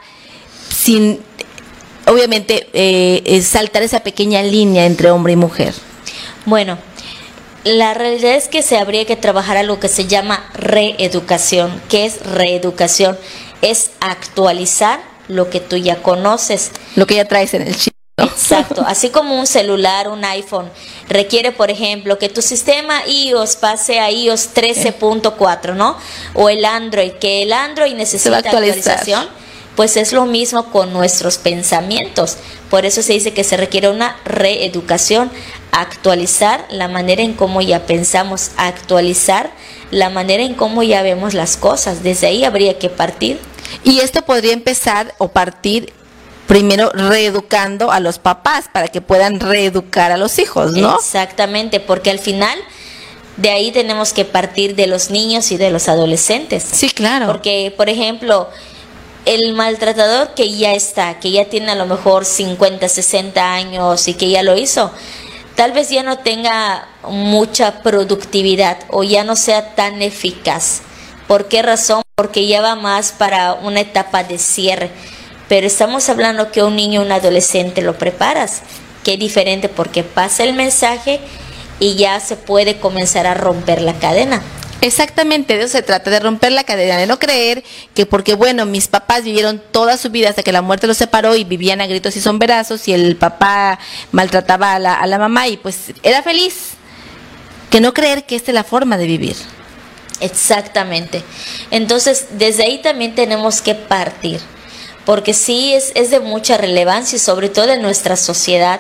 sin, obviamente, eh, saltar esa pequeña línea entre hombre y mujer. Bueno, la realidad es que se habría que trabajar algo que se llama reeducación. ¿Qué es reeducación? Es actualizar lo que tú ya conoces. Lo que ya traes en el chip. Exacto, así como un celular, un iPhone, requiere, por ejemplo, que tu sistema iOS pase a iOS 13.4, ¿no? O el Android, que el Android necesita actualización pues es lo mismo con nuestros pensamientos. Por eso se dice que se requiere una reeducación, actualizar la manera en cómo ya pensamos, actualizar la manera en cómo ya vemos las cosas. Desde ahí habría que partir. Y esto podría empezar o partir primero reeducando a los papás para que puedan reeducar a los hijos, ¿no? Exactamente, porque al final de ahí tenemos que partir de los niños y de los adolescentes. Sí, claro. Porque, por ejemplo, el maltratador que ya está, que ya tiene a lo mejor 50, 60 años y que ya lo hizo, tal vez ya no tenga mucha productividad o ya no sea tan eficaz. ¿Por qué razón? Porque ya va más para una etapa de cierre. Pero estamos hablando que un niño, un adolescente lo preparas. Qué diferente porque pasa el mensaje y ya se puede comenzar a romper la cadena. Exactamente, de eso se trata, de romper la cadena, de no creer que porque, bueno, mis papás vivieron toda su vida hasta que la muerte los separó y vivían a gritos y sombrerazos y el papá maltrataba a la, mamá y pues era feliz. Que no creer que esta es la forma de vivir. Exactamente. Entonces, desde ahí también tenemos que partir, porque sí es, es de mucha relevancia y sobre todo en nuestra sociedad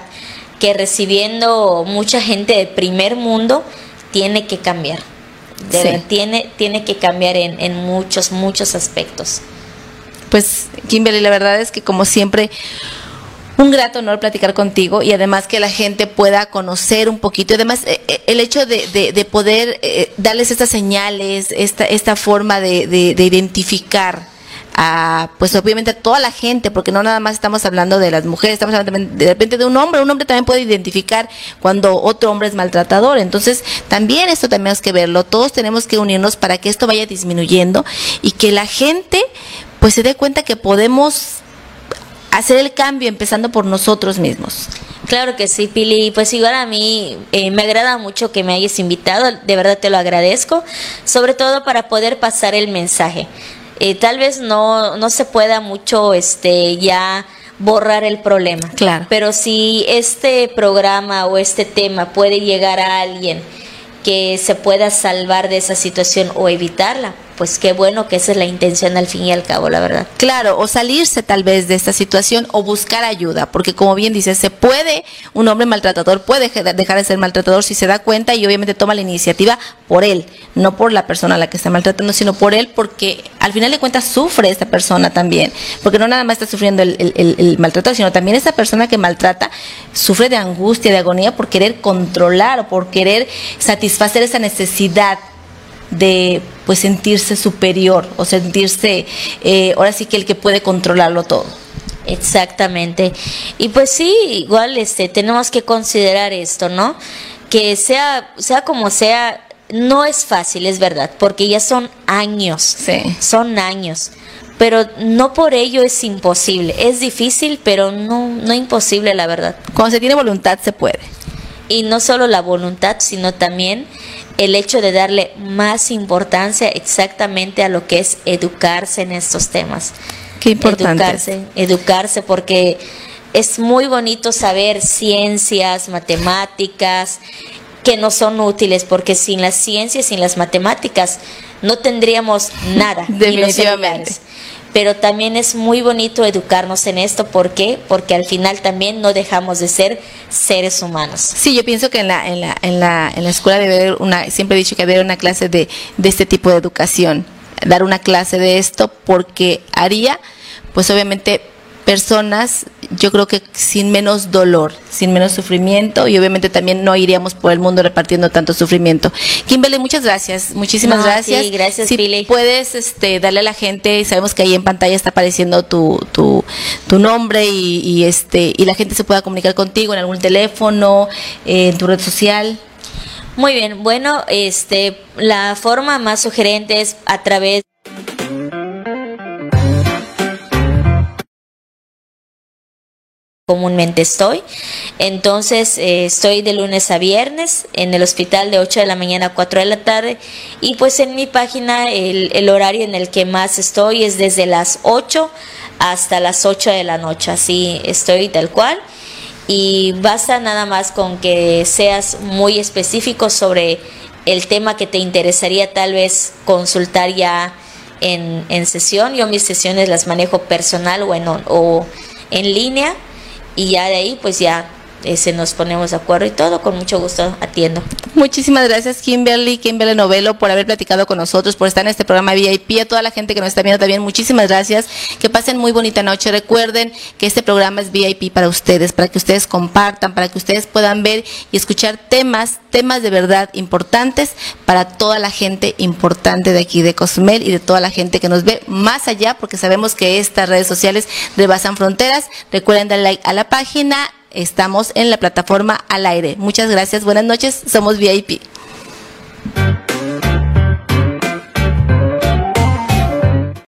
que recibiendo mucha gente de primer mundo tiene que cambiar tiene, tiene que cambiar en, en muchos, muchos aspectos. Pues, Kimberly, la verdad es que como siempre, un grato honor platicar contigo y además que la gente pueda conocer un poquito. Además, eh, eh, el hecho de, de, poder eh, darles estas señales, esta, esta forma de, de identificar a, pues obviamente a toda la gente, porque no nada más estamos hablando de las mujeres, estamos hablando de repente de un hombre, un hombre también puede identificar cuando otro hombre es maltratador, entonces también esto tenemos que verlo, todos tenemos que unirnos para que esto vaya disminuyendo y que la gente pues se dé cuenta que podemos hacer el cambio empezando por nosotros mismos. Claro que sí, Pili. Pues igual a mí eh, me agrada mucho que me hayas invitado, de verdad te lo agradezco, sobre todo para poder pasar el mensaje. Eh, tal vez no, no se pueda mucho este ya borrar el problema. Claro. Pero si este programa o este tema puede llegar a alguien que se pueda salvar de esa situación o evitarla, pues qué bueno que esa es la intención al fin y al cabo, la verdad. Claro, o salirse tal vez de esta situación o buscar ayuda, porque como bien dices, se puede, un hombre maltratador puede dejar de ser maltratador si se da cuenta y obviamente toma la iniciativa por él, no por la persona a la que está maltratando, sino por él, porque al final de cuentas sufre esta persona también, porque no nada más está sufriendo el, el, el maltratador, sino también esa persona que maltrata sufre de angustia, de agonía por querer controlar o por querer satisfacer esa necesidad de pues sentirse superior o sentirse eh, ahora sí que el que puede controlarlo todo. Exactamente. Y pues sí, igual este tenemos que considerar esto, ¿no? Que sea sea como sea no es fácil, es verdad, porque ya son años. Sí. Son años. Pero no por ello es imposible. Es difícil, pero no no imposible, la verdad. Cuando se tiene voluntad se puede. Y no solo la voluntad, sino también el hecho de darle más importancia exactamente a lo que es educarse en estos temas. Qué importante. Educarse, educarse porque es muy bonito saber ciencias, matemáticas, que no son útiles, porque sin las ciencias, sin las matemáticas, no tendríamos nada. Definitivamente pero también es muy bonito educarnos en esto. ¿Por qué? Porque al final también no dejamos de ser seres humanos. Sí, yo pienso que en la, en la, en la, en la escuela debe haber una, siempre he dicho que debe haber una clase de, de este tipo de educación, dar una clase de esto porque haría, pues obviamente personas, yo creo que sin menos dolor, sin menos sufrimiento y obviamente también no iríamos por el mundo repartiendo tanto sufrimiento. Kimberly, muchas gracias, muchísimas No, gracias. sí, gracias, si Pili. puedes este, darle a la gente, sabemos que ahí en pantalla está apareciendo tu, tu, tu nombre y, y este y la gente se pueda comunicar contigo en algún teléfono, eh, en tu red social. Muy bien, bueno, este, la forma más sugerente es a través comúnmente estoy. Entonces, eh, estoy de lunes a viernes en el hospital de 8 de la mañana a 4 de la tarde. Y pues en mi página el, el horario en el que más estoy es desde las 8 hasta las 8 de la noche. Así estoy tal cual. Y basta nada más con que seas muy específico sobre el tema que te interesaría tal vez consultar ya en, en sesión. Yo mis sesiones las manejo personal o en, o en línea y ya de ahí pues ya ese nos ponemos de acuerdo y todo, con mucho gusto atiendo. Muchísimas gracias Kimberly, Kimberly Novelo por haber platicado con nosotros, por estar en este programa VIP, a toda la gente que nos está viendo también, muchísimas gracias, que pasen muy bonita noche, recuerden que este programa es VIP para ustedes, para que ustedes compartan, para que ustedes puedan ver y escuchar temas, temas de verdad importantes para toda la gente importante de aquí de Cozumel y de toda la gente que nos ve más allá, porque sabemos que estas redes sociales rebasan fronteras, recuerden darle like a la página, estamos en la plataforma al aire. Muchas gracias, buenas noches, somos VIP.